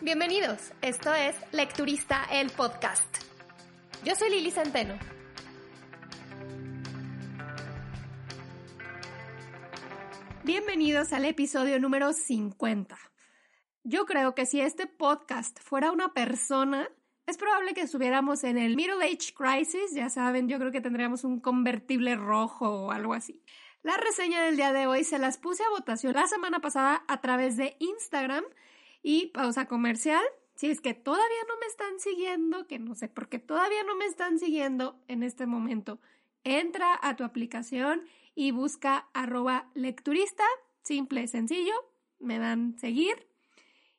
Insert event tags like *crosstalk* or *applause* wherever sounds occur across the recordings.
Bienvenidos, esto es Lecturista el podcast. Yo soy Lili Centeno. Bienvenidos al episodio número 50. Yo creo que si este podcast fuera una persona, es probable que estuviéramos en el Middle Age Crisis, ya saben, yo creo que tendríamos un convertible rojo o algo así. La reseña del día de hoy se las puse a votación la semana pasada a través de Instagram y pausa comercial. Si es que todavía no me están siguiendo, que no sé por qué todavía no me están siguiendo en este momento, entra a tu aplicación y busca arroba lecturista, simple, sencillo, me dan seguir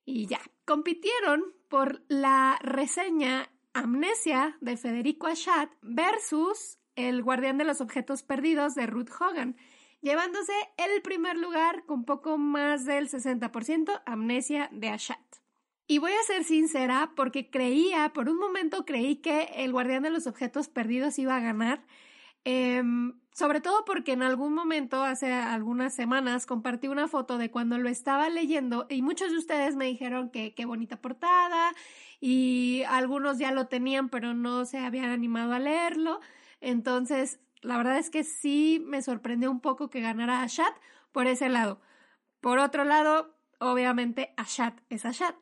y ya. Compitieron por la reseña Amnesia de Federico Achat versus El guardián de los objetos perdidos de Ruth Hogan, llevándose el primer lugar con poco más del 60% Amnesia de Achat. Y voy a ser sincera porque creía, por un momento creí que El guardián de los objetos perdidos iba a ganar. Em, sobre todo porque en algún momento, hace algunas semanas, compartí una foto de cuando lo estaba leyendo y muchos de ustedes me dijeron que qué bonita portada y algunos ya lo tenían pero no se habían animado a leerlo. Entonces, la verdad es que sí me sorprendió un poco que ganara Ashat por ese lado. Por otro lado, obviamente Ashat es Ashat.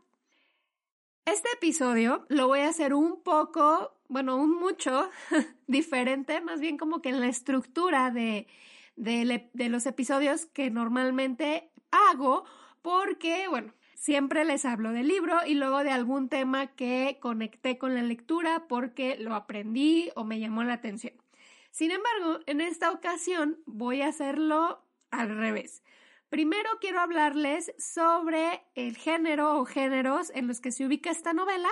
Este episodio lo voy a hacer un poco, bueno, un mucho *laughs* diferente, más bien como que en la estructura de, de, los episodios que normalmente hago, porque, bueno, siempre les hablo del libro y luego de algún tema que conecté con la lectura porque lo aprendí o me llamó la atención. Sin embargo, en esta ocasión voy a hacerlo al revés. Primero quiero hablarles sobre el género o géneros en los que se ubica esta novela.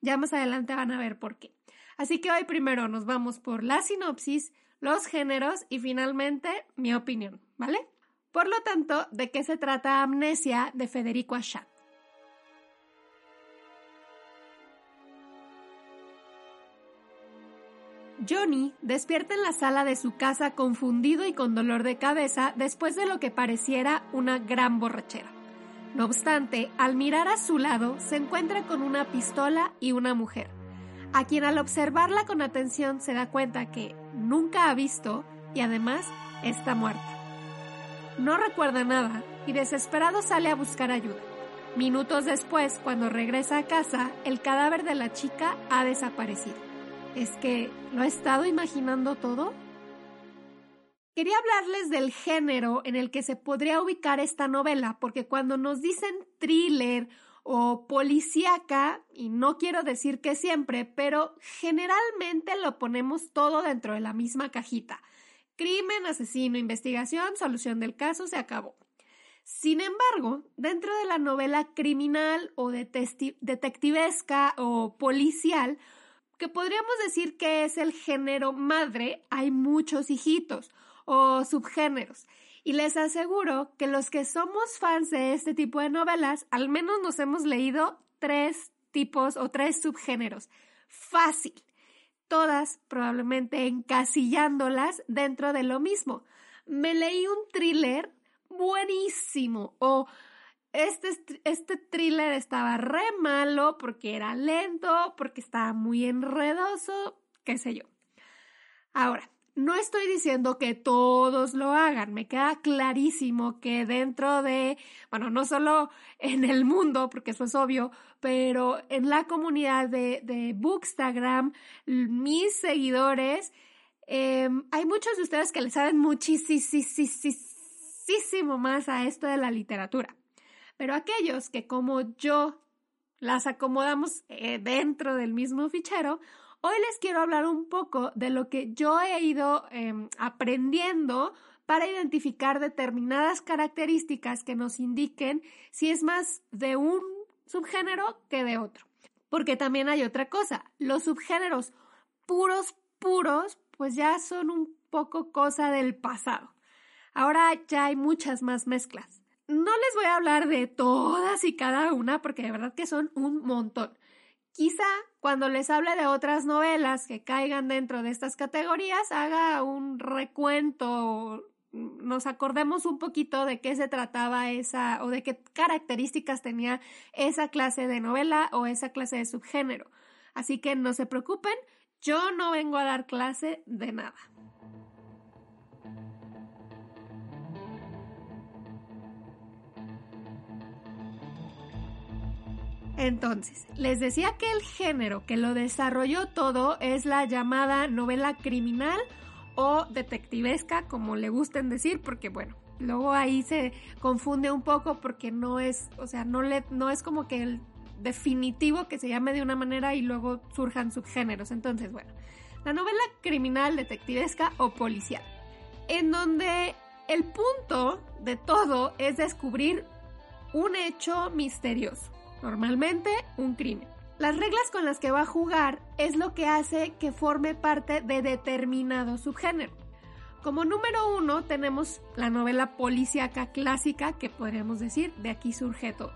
Ya más adelante van a ver por qué. Así que hoy primero nos vamos por la sinopsis, los géneros y finalmente mi opinión, ¿vale? Por lo tanto, ¿de qué se trata Amnesia de Federico Achat? Johnny despierta en la sala de su casa confundido y con dolor de cabeza después de lo que pareciera una gran borrachera. No obstante, al mirar a su lado se encuentra con una pistola y una mujer, a quien al observarla con atención se da cuenta que nunca ha visto y además está muerta. No recuerda nada y desesperado sale a buscar ayuda. Minutos después, cuando regresa a casa, el cadáver de la chica ha desaparecido es que lo he estado imaginando todo. Quería hablarles del género en el que se podría ubicar esta novela, porque cuando nos dicen thriller o policíaca, y no quiero decir que siempre, pero generalmente lo ponemos todo dentro de la misma cajita. Crimen, asesino, investigación, solución del caso, se acabó. Sin embargo, dentro de la novela criminal o detectivesca o policial, que podríamos decir que es el género madre, hay muchos hijitos o subgéneros. Y les aseguro que los que somos fans de este tipo de novelas, al menos nos hemos leído tres tipos o tres subgéneros. Fácil. Todas probablemente encasillándolas dentro de lo mismo. Me leí un thriller buenísimo o este, este thriller estaba re malo porque era lento, porque estaba muy enredoso, qué sé yo. Ahora, no estoy diciendo que todos lo hagan, me queda clarísimo que dentro de, bueno, no solo en el mundo, porque eso es obvio, pero en la comunidad de, de Bookstagram, mis seguidores, em, hay muchos de ustedes que le saben muchísimo más a esto de la literatura. Pero aquellos que como yo las acomodamos eh, dentro del mismo fichero, hoy les quiero hablar un poco de lo que yo he ido em, aprendiendo para identificar determinadas características que nos indiquen si es más de un subgénero que de otro. Porque también hay otra cosa, los subgéneros puros, puros, pues ya son un poco cosa del pasado. Ahora ya hay muchas más mezclas. No les voy a hablar de todas y cada una porque de verdad que son un montón. Quizá cuando les hable de otras novelas que caigan dentro de estas categorías haga un recuento nos acordemos un poquito de qué se trataba esa o de qué características tenía esa clase de novela o esa clase de subgénero. Así que no se preocupen, yo no vengo a dar clase de nada. Entonces, les decía que el género que lo desarrolló todo es la llamada novela criminal o detectivesca, como le gusten decir, porque bueno, luego ahí se confunde un poco porque no es, o sea, no le no es como que el definitivo que se llame de una manera y luego surjan subgéneros. Entonces, bueno, la novela criminal, detectivesca o policial, en donde el punto de todo es descubrir un hecho misterioso, normalmente un crimen. Las reglas con las que va a jugar es lo que hace que forme parte de determinado subgénero. Como número uno tenemos la novela policíaca clásica, que podríamos decir de aquí surge todo,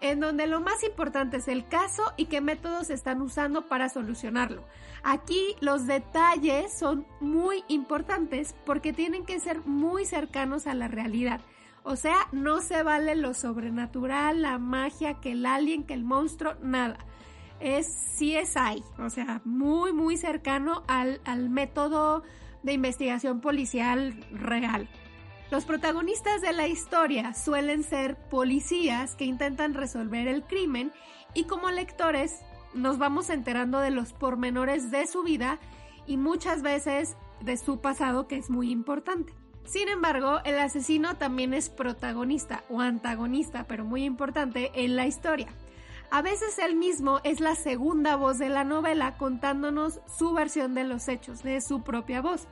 en donde lo más importante es el caso y qué métodos están usando para solucionarlo. Aquí los detalles son muy importantes porque tienen que ser muy cercanos a la realidad. O sea, no se vale lo sobrenatural, la magia, que el alien, que el monstruo, nada es CSI, o sea, muy, muy cercano al, al método de investigación policial real. Los protagonistas de la historia suelen ser policías que intentan resolver el crimen y como lectores nos vamos enterando de los pormenores de su vida y muchas veces de su pasado que es muy importante. Sin embargo, el asesino también es protagonista o antagonista, pero muy importante en la historia. A veces él mismo es la segunda voz de la novela contándonos su versión de los hechos, de su propia voz.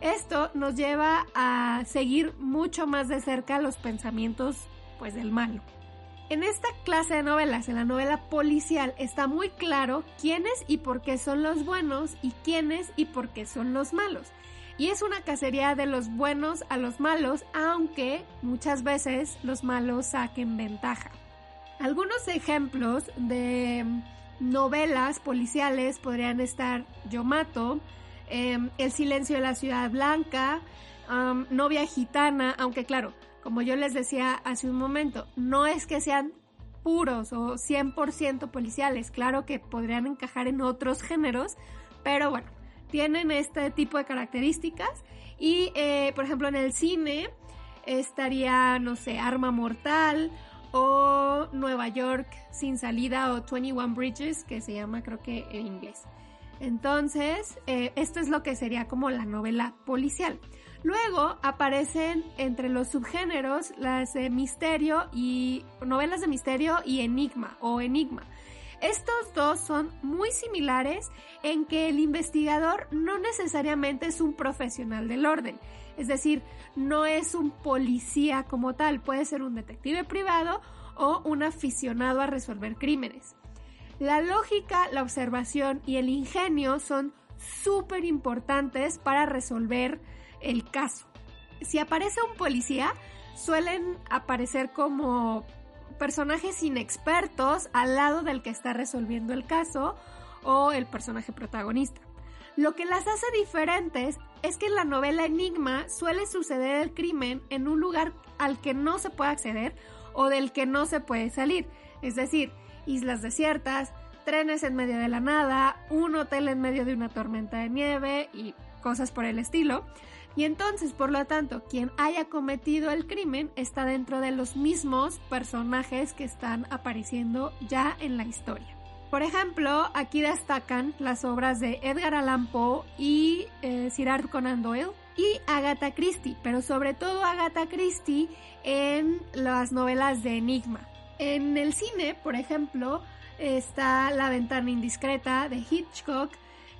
Esto nos lleva a seguir mucho más de cerca los pensamientos pues del malo. En esta clase de novelas, en la novela policial, está muy claro quiénes y por qué son los buenos y quiénes y por qué son los malos. Y es una cacería de los buenos a los malos, aunque muchas veces los malos saquen ventaja. Algunos ejemplos de novelas policiales podrían estar Yo Mato, em, El silencio de la ciudad blanca, Novia gitana, aunque claro, como yo les decía hace un momento, no es que sean puros o 100% policiales, claro que podrían encajar en otros géneros, pero bueno, tienen este tipo de características y eh, por ejemplo en el cine estaría, no sé, Arma Mortal o Nueva York sin salida o 21 Bridges, que se llama creo que en inglés. Entonces, eh, esto es lo que sería como la novela policial. Luego aparecen entre los subgéneros las de misterio y novelas de misterio y enigma o enigma. Estos dos son muy similares en que el investigador no necesariamente es un profesional del orden, es decir, no es un policía como tal, puede ser un detective privado o un aficionado a resolver crímenes. La lógica, la observación y el ingenio son súper importantes para resolver el caso. Si aparece un policía, suelen aparecer como personajes inexpertos al lado del que está resolviendo el caso o el personaje protagonista. Lo que las hace diferentes es que en la novela Enigma suele suceder el crimen en un lugar al que no se puede acceder o del que no se puede salir. Es decir, islas desiertas, trenes en medio de la nada, un hotel en medio de una tormenta de nieve y cosas por el estilo. Y entonces, por lo tanto, quien haya cometido el crimen está dentro de los mismos personajes que están apareciendo ya en la historia. Por ejemplo, aquí destacan las obras de Edgar Allan Poe y eh, Sir Conan Doyle y Agatha Christie, pero sobre todo Agatha Christie en las novelas de Enigma. En el cine, por ejemplo, está La ventana indiscreta de Hitchcock,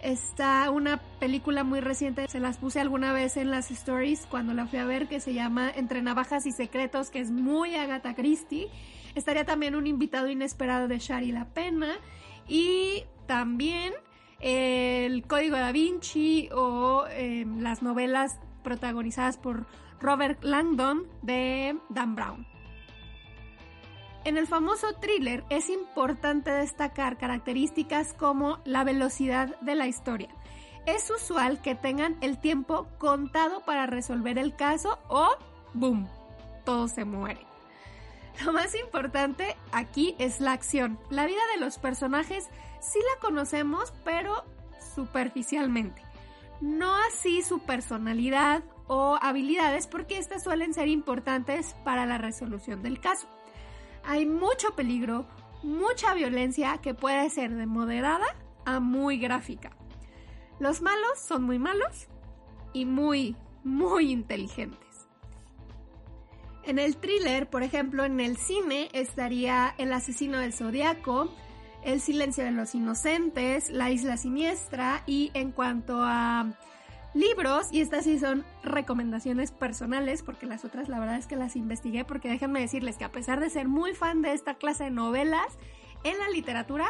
está una película muy reciente, se las puse alguna vez en las stories cuando la fui a ver, que se llama Entre navajas y secretos, que es muy Agatha Christie. Estaría también un invitado inesperado de Shari La Pena y también el Código da Vinci o em, las novelas protagonizadas por Robert Langdon de Dan Brown. En el famoso thriller es importante destacar características como la velocidad de la historia. es usual que tengan el tiempo contado para resolver el caso o ¡boom! Todo se muere. Lo más importante aquí es la acción. La vida de los personajes sí la conocemos, pero superficialmente. No así su personalidad o habilidades, porque estas suelen ser importantes para la resolución del caso. Hay mucho peligro, mucha violencia que puede ser de moderada a muy gráfica. Los malos son muy malos y muy, muy inteligentes. En el thriller, por ejemplo, en el cine estaría El asesino del zodiaco, El silencio de los inocentes, La isla siniestra y en cuanto a libros, y estas sí son recomendaciones personales, porque las otras la verdad es que las investigué, porque déjenme decirles que a pesar de ser muy fan de esta clase de novelas, en la literatura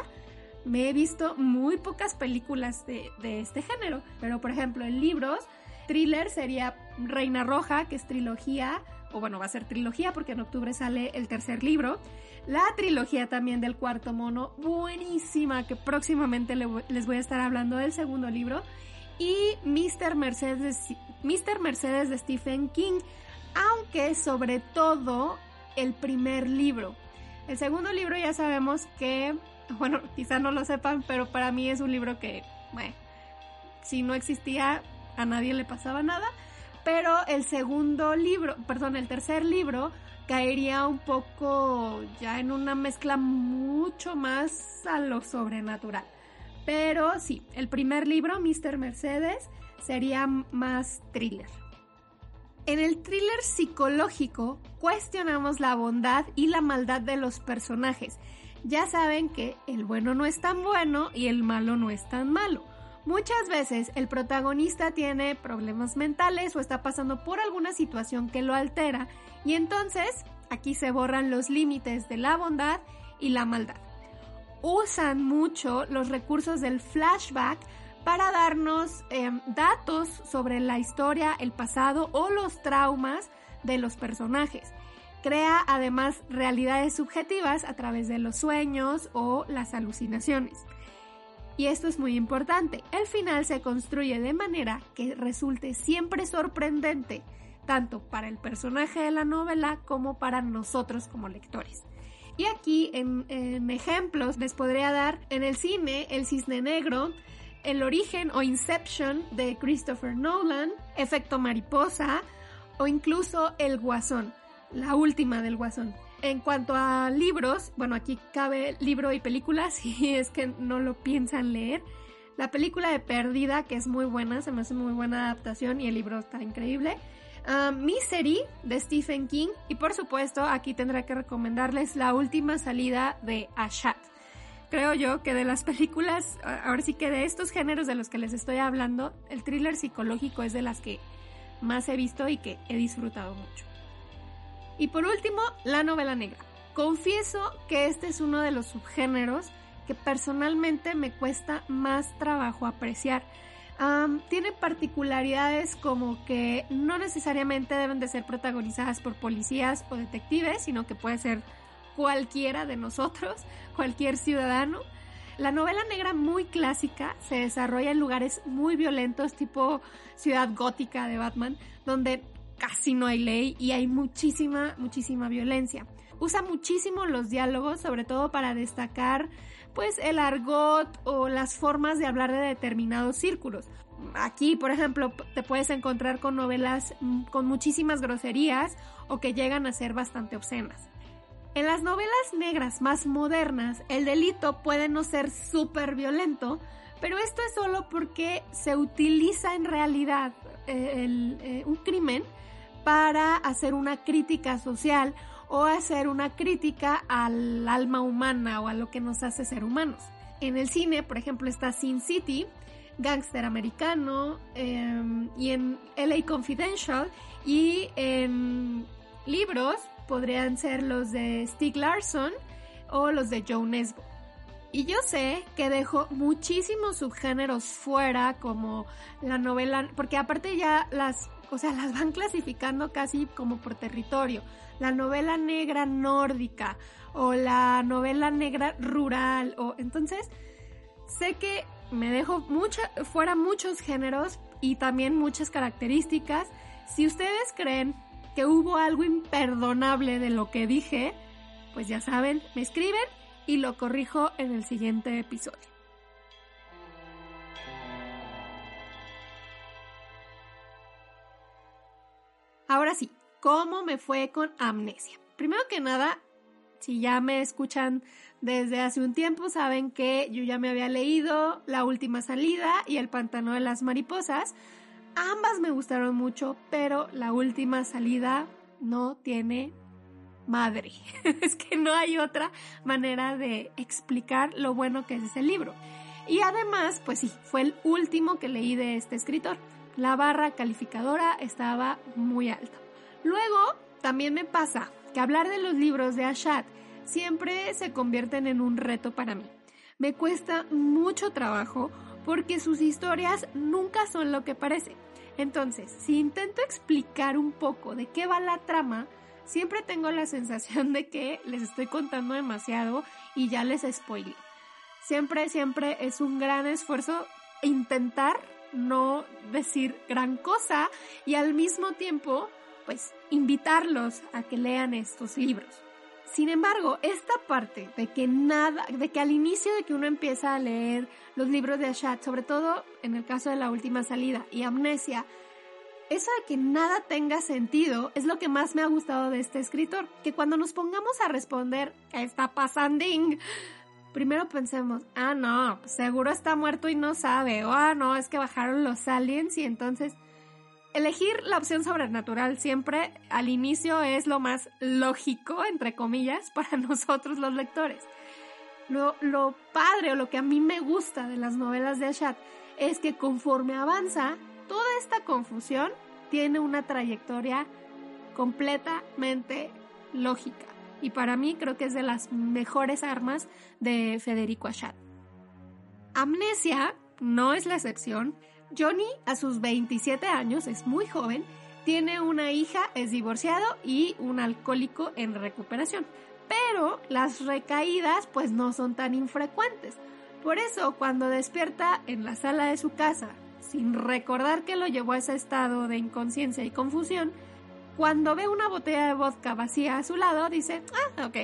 me he visto muy pocas películas de, de este género, pero por ejemplo en libros, thriller sería Reina Roja, que es trilogía, o bueno, va a ser trilogía porque en octubre sale el tercer libro. La trilogía también del cuarto mono, buenísima, que próximamente les voy a estar hablando del segundo libro. Y Mr. Mercedes, Mr. Mercedes de Stephen King, aunque sobre todo el primer libro. El segundo libro ya sabemos que, *laughs* bueno, quizá no lo sepan, pero para mí es un libro que, bueno, si no existía, a nadie le pasaba nada pero el segundo libro, perdón, el tercer libro caería un poco ya en una mezcla mucho más a lo sobrenatural. Pero sí, el primer libro, Mr. Mercedes, sería más thriller. En el thriller psicológico cuestionamos la bondad y la maldad de los personajes. Ya saben que el bueno no es tan bueno y el malo no es tan malo. Muchas veces el protagonista tiene problemas mentales o está pasando por alguna situación que lo altera y entonces aquí se borran los límites de la bondad y la maldad. Usan mucho los recursos del flashback para darnos em, datos sobre la historia, el pasado o los traumas de los personajes. Crea además realidades subjetivas a través de los sueños o las alucinaciones. Y esto es muy importante, el final se construye de manera que resulte siempre sorprendente, tanto para el personaje de la novela como para nosotros como lectores. Y aquí en, ejemplos les podría dar en el cine El Cisne Negro, El Origen o Inception de Christopher Nolan, Efecto Mariposa o incluso El Guasón, la última del Guasón. En cuanto a libros, bueno, aquí cabe libro y película, *laughs* si es que no lo piensan leer. La película de Perdida, que es muy buena, se me hace muy buena adaptación y el libro está increíble. Uh, Misery de Stephen King y por supuesto aquí tendré que recomendarles la última salida de Ashat. Creo yo que de las *laughs* películas, ahora sí que de estos géneros de los que les estoy hablando, el thriller psicológico es de las que más he visto y que he disfrutado mucho. Y por último, la novela negra. Confieso que este es uno de los subgéneros que personalmente me cuesta más trabajo apreciar. Tiene particularidades como que no necesariamente deben de ser protagonizadas por policías o detectives, sino que puede ser cualquiera de nosotros, *laughs* cualquier ciudadano. La novela negra muy clásica se desarrolla en lugares muy violentos, tipo ciudad gótica de Batman, donde casi no hay ley y hay muchísima, muchísima violencia. Usa muchísimo los diálogos, sobre todo para destacar pues el argot o las formas de hablar de determinados círculos. Aquí, por ejemplo, te puedes encontrar con novelas mm, con muchísimas groserías o que llegan a ser bastante obscenas. En las novelas negras más modernas, el delito puede no ser súper violento, pero esto es solo porque se utiliza en realidad eh, eh, un crimen para hacer una crítica social o hacer una crítica al alma humana o a lo que nos hace ser humanos. En el cine, por ejemplo, está Sin City, Gangster Americano, em, y en LA Confidential, y en libros podrían ser los de Stieg Larsson o los de Joe Nesbo. Y yo sé que dejo muchísimos subgéneros fuera, como la novela, porque aparte ya las o sea, las van clasificando casi como por territorio. La novela negra nórdica o la novela negra rural o entonces sé que me dejo mucha, fuera muchos géneros y también muchas características. Si ustedes creen que hubo algo imperdonable de lo que dije, pues ya saben, me escriben y lo corrijo en el siguiente episodio. Ahora sí, ¿cómo me fue con amnesia? Primero que nada, si ya me escuchan desde hace un tiempo, saben que yo ya me había leído La última salida y El pantano de las mariposas. Ambas me gustaron mucho, pero La última salida no tiene madre. *laughs* es que no hay otra manera de explicar lo bueno que es ese libro. Y además, pues sí, fue el último que leí de este escritor. La barra calificadora estaba muy alta. Luego, también me pasa que hablar de los libros de Ashat siempre se convierten en un reto para mí. Me cuesta mucho trabajo porque sus historias nunca son lo que parece. Entonces, si intento explicar un poco de qué va la trama, siempre tengo la sensación de que les estoy contando demasiado y ya les spoilé. Siempre, siempre es un gran esfuerzo intentar no decir gran cosa y al mismo tiempo, pues, invitarlos a que lean estos libros. Sin embargo, esta parte de que nada, de que al inicio de que uno empieza a leer los libros de Ashat, sobre todo en el caso de la última salida y Amnesia, eso de que nada tenga sentido es lo que más me ha gustado de este escritor, que cuando nos pongamos a responder ¿qué está pasando? Primero pensemos, ah no, seguro está muerto y no sabe, o ah no, es que bajaron los aliens y entonces elegir la opción sobrenatural siempre al inicio es lo más lógico, entre comillas, *laughs* para nosotros los lectores. Lo, lo padre o lo que a mí me gusta de las novelas de Ashat es que conforme avanza, toda esta confusión tiene una trayectoria completamente lógica. Y para mí creo que es de las mejores armas de Federico Achat. Amnesia no es la excepción. Johnny, a sus 27 años, es muy joven, tiene una hija, es divorciado y un alcohólico en recuperación. Pero las recaídas pues no son tan infrecuentes. Por eso cuando despierta en la sala de su casa sin recordar que lo llevó a ese estado de inconsciencia y confusión, cuando ve una botella de vodka vacía a su lado, dice, ah, ok,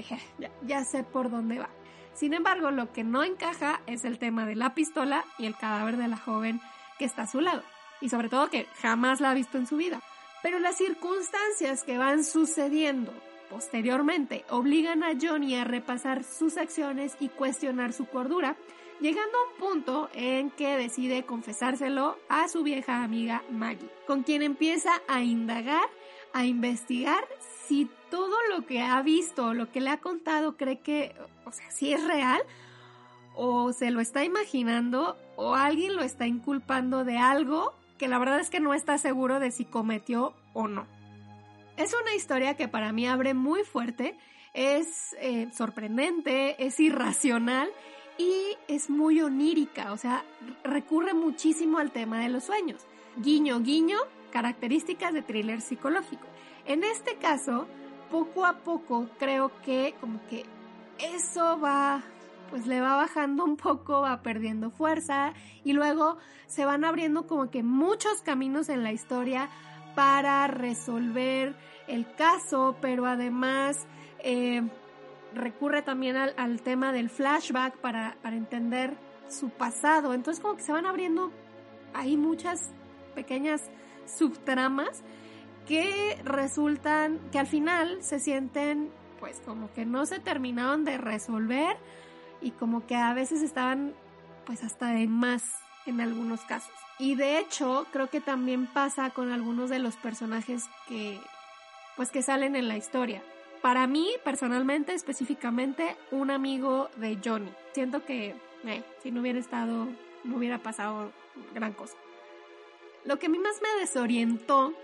ya, sé por dónde va. Sin embargo, lo que no encaja es el tema de la pistola y el cadáver de la joven que está a su lado. Y sobre todo que jamás la ha visto en su vida. Pero las circunstancias que van sucediendo posteriormente obligan a Johnny a repasar sus acciones y cuestionar su cordura, llegando a un punto en que decide confesárselo a su vieja amiga Maggie, con quien empieza a indagar, a investigar si todo lo que ha visto, lo que le ha contado, cree que, o sea, si es real, o se lo está imaginando, o alguien lo está inculpando de algo que la verdad es que no está seguro de si cometió o no. Es una historia que para mí abre muy fuerte, es eh, sorprendente, es irracional y es muy onírica, o sea, recurre muchísimo al tema de los sueños. Guiño, guiño, características de thriller psicológico. En este caso, poco a poco creo que como que eso va, pues le va bajando un poco, va perdiendo fuerza y luego se van abriendo como que muchos caminos en la historia para resolver el caso, pero además eh, recurre también al, tema del flashback para, para, entender su pasado. Entonces como que se van abriendo ahí muchas pequeñas subtramas que resultan, que al final se sienten pues como que no se terminaron de resolver y como que a veces estaban pues hasta de más en algunos casos. Y de hecho creo que también pasa con algunos de los personajes que pues que salen en la historia para mí, personalmente, específicamente, un amigo de Johnny. Siento que eh, si no hubiera estado, no hubiera pasado gran cosa. Lo que a mí más me desorientó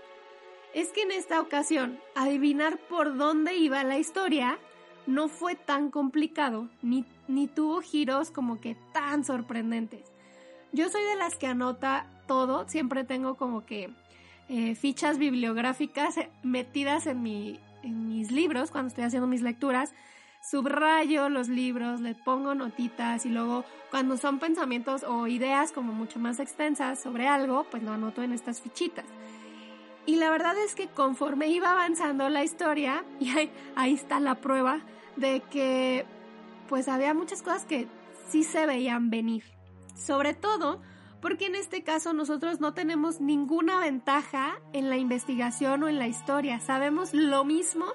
es que en esta ocasión, adivinar por dónde iba la historia no fue tan complicado, ni, ni tuvo giros como que tan sorprendentes. Yo soy de las que anota todo, siempre tengo como que eh, fichas bibliográficas metidas en mi, en mis libros, cuando estoy haciendo mis lecturas, subrayo los libros, le pongo notitas y luego cuando son pensamientos o ideas como mucho más extensas sobre algo, pues lo anoto en estas fichitas. Y la verdad es que conforme iba avanzando la historia, *laughs* y ahí, está la prueba de que pues había muchas cosas que sí se veían venir. Sobre todo porque en este caso nosotros no tenemos ninguna ventaja en la investigación o en la historia. Sabemos lo mismo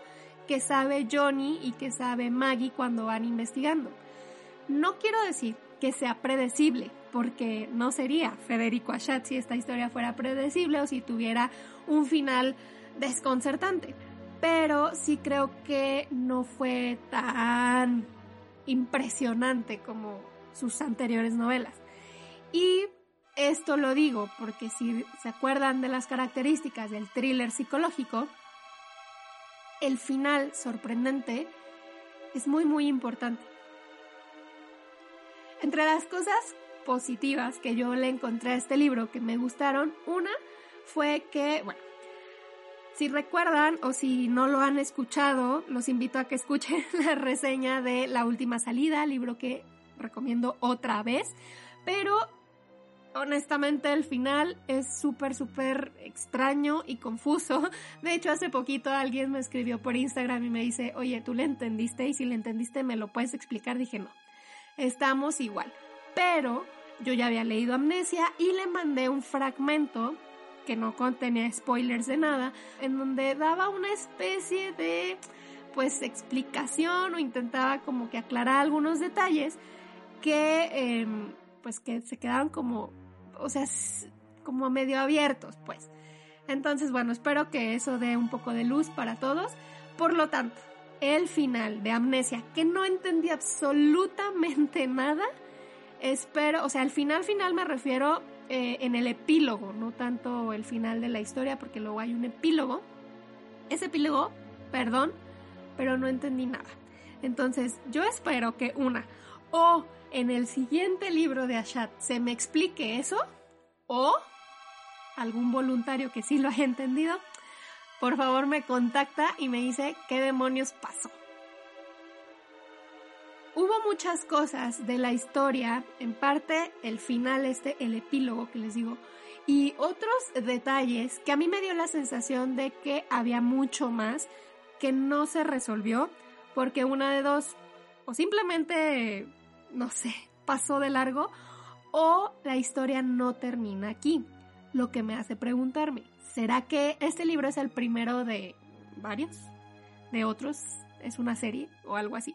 que sabe Johnny y que sabe Maggie cuando van investigando. No quiero decir que sea predecible, porque no sería Federico Achat si esta historia fuera predecible o si tuviera un final desconcertante. Pero sí creo que no fue tan impresionante como sus anteriores novelas. Y esto lo digo porque si se acuerdan de las características del thriller psicológico, el final sorprendente es muy muy importante. Entre las cosas positivas que yo le encontré a este libro que me gustaron, una fue que, bueno, si recuerdan o si no lo han escuchado, los invito a que escuchen *laughs* la reseña de La Última Salida, libro que recomiendo otra vez, pero honestamente el final es súper, súper extraño y confuso. De hecho, hace poquito alguien me escribió por Instagram y me dice, oye, ¿tú le entendiste? Y si le entendiste, ¿me lo puedes explicar? Dije, no, estamos igual. Pero yo ya había leído Amnesia y le mandé un fragmento que no contenía spoilers de nada, en donde daba una especie de pues explicación o intentaba como que aclarar algunos detalles que em, pues que se quedaban como o sea, como medio abiertos, pues. Entonces, bueno, espero que eso dé un poco de luz para todos. Por lo tanto, el final de Amnesia, que no entendí absolutamente *laughs* nada, espero, o sea, el final final me refiero eh, en el epílogo, no tanto el final de la historia, porque luego hay un epílogo. Ese epílogo, perdón, pero no entendí nada. Entonces, yo espero que una, o en el siguiente libro de Ashat se me explique eso o algún voluntario que sí lo haya entendido, por favor me contacta y me dice qué demonios pasó. Hubo muchas cosas de la historia, en parte el final este, el epílogo que les digo, y otros detalles que a mí me dio la sensación de que había mucho más que no se resolvió, porque una de dos, o simplemente no sé, pasó de largo o la historia no termina aquí. Lo que me hace preguntarme, ¿será que este libro es el primero de varios? ¿De otros? ¿Es una serie o algo así?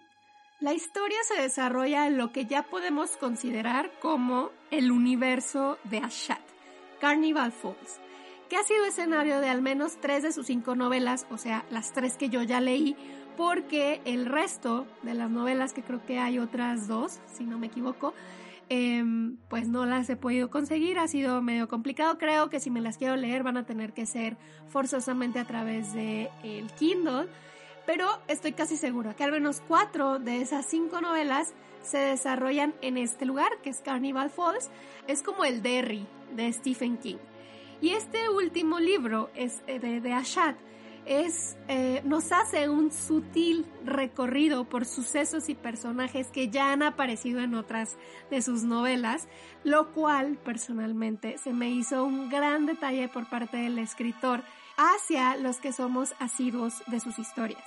La historia se desarrolla en lo que ya podemos considerar como el universo de Ashat, Carnival Falls, que ha sido escenario de al menos tres de sus cinco novelas, o sea, las tres que yo ya leí, porque el resto de las novelas, que creo que hay otras dos, si no me equivoco, em, pues no las he podido conseguir, ha sido medio complicado. Creo que si me las quiero leer van a tener que ser forzosamente a través de el Kindle, pero estoy casi segura que al menos cuatro de esas cinco novelas se desarrollan en este lugar, que es Carnival Falls. Es como el Derry de Stephen King. Y este último libro es eh, de, de Ashat es, eh, nos hace un sutil recorrido por sucesos y personajes que ya han aparecido en otras de sus novelas, lo cual personalmente se me hizo un gran detalle por parte del escritor hacia los que somos asiduos de sus historias.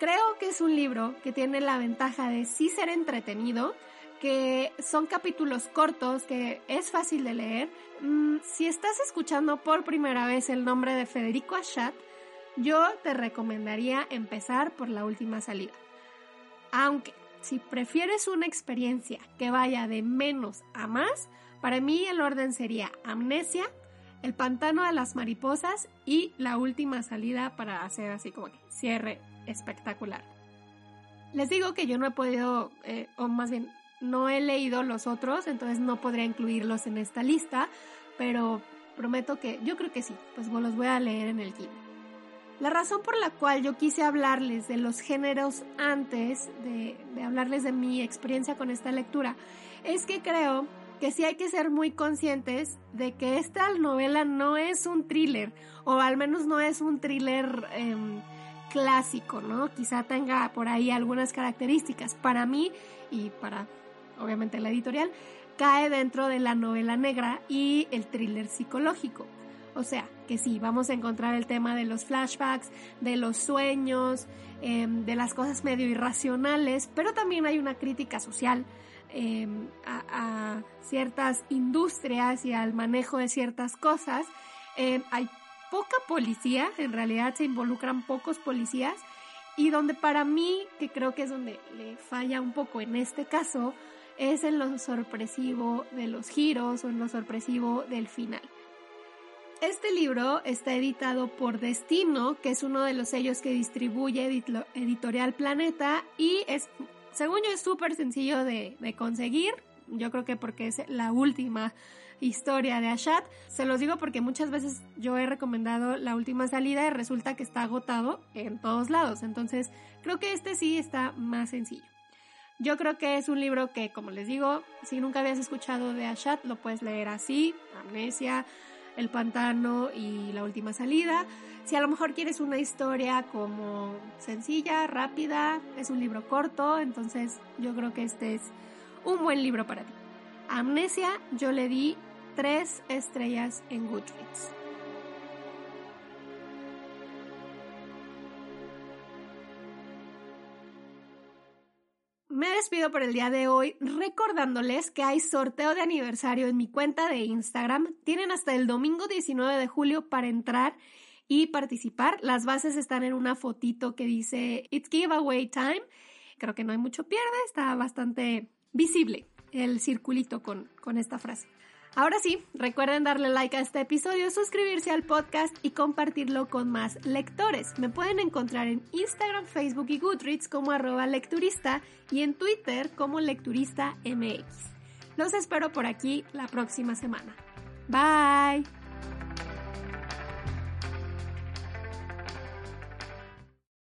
Creo que es un libro que tiene la ventaja de sí ser entretenido, que son capítulos cortos, que es fácil de leer. Mm, si estás escuchando por primera vez el nombre de Federico Achat, yo te recomendaría empezar por la última salida. Aunque si prefieres una experiencia que vaya de menos a más, para mí el orden sería Amnesia, El pantano de las mariposas y la última salida para hacer así como que cierre espectacular. Les digo que yo no he podido, eh, o más bien no he leído los otros, entonces no podría incluirlos en esta lista, pero prometo que yo creo que sí, pues los voy a leer en el Kindle. La razón por la cual yo quise hablarles de los géneros antes de, hablarles de mi experiencia con esta lectura es que creo que sí hay que ser muy conscientes de que esta novela no es un thriller, o al menos no es un thriller em, clásico, ¿no? Quizá tenga por ahí algunas características. Para mí y para, obviamente, la editorial, cae dentro de la novela negra y el thriller psicológico. O sea, que sí, vamos a encontrar el tema de los flashbacks, de los sueños, em, de las cosas medio irracionales, pero también hay una crítica social em, a, ciertas industrias y al manejo de ciertas cosas. Em, hay poca policía, en realidad se involucran pocos policías, y donde para mí, que creo que es donde le falla un poco en este caso, es en lo sorpresivo de los giros o en lo sorpresivo del final. Este libro está editado por Destino, que es uno de los sellos que distribuye Editorial Planeta y es, según yo, es súper sencillo de, conseguir. Yo creo que porque es la última historia de Ashat. Se los digo porque muchas veces yo he recomendado la última salida y resulta que está agotado en todos lados. Entonces, creo que este sí está más sencillo. Yo creo que es un libro que, como les digo, si nunca habías escuchado de Ashat, lo puedes leer así, Amnesia, el pantano y La última salida. Si a lo mejor quieres una historia como sencilla, rápida, es un libro corto, entonces yo creo que este es un buen libro para ti. Amnesia yo le di tres estrellas en Goodreads. Me despido por el día de hoy recordándoles que hay sorteo de aniversario en mi cuenta de Instagram. Tienen hasta el domingo 19 de julio para entrar y participar. Las bases están en una fotito que dice It's Giveaway Time. Creo que no hay mucho pierde, está bastante visible el circulito con, con esta frase. Ahora sí, recuerden darle like a este episodio, suscribirse al podcast y compartirlo con más lectores. Me pueden encontrar en Instagram, Facebook y Goodreads como arroba lecturista y en Twitter como lecturista MX. Los espero por aquí la próxima semana. Bye.